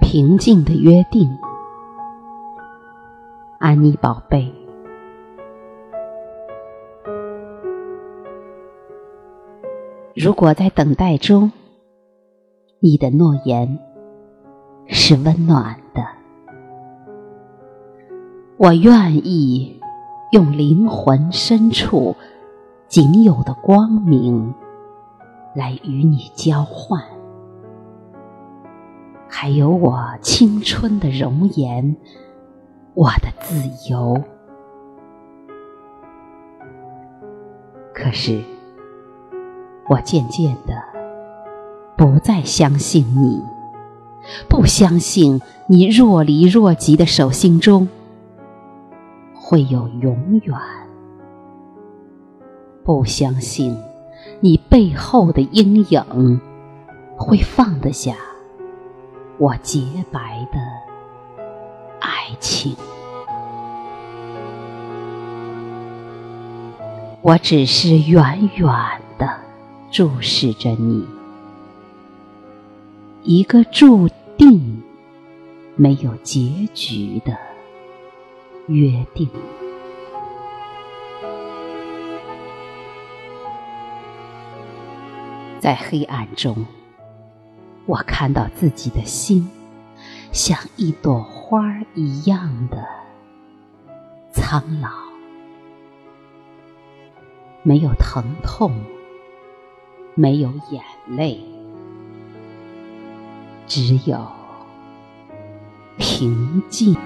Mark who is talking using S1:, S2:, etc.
S1: 平静的约定，安妮宝贝。如果在等待中，你的诺言是温暖的，我愿意用灵魂深处仅有的光明来与你交换，还有我青春的容颜，我的自由。可是。我渐渐的不再相信你，不相信你若离若即的手心中会有永远，不相信你背后的阴影会放得下我洁白的爱情。我只是远远的。注视着你，一个注定没有结局的约定。在黑暗中，我看到自己的心，像一朵花儿一样的苍老，没有疼痛。没有眼泪，只有平静。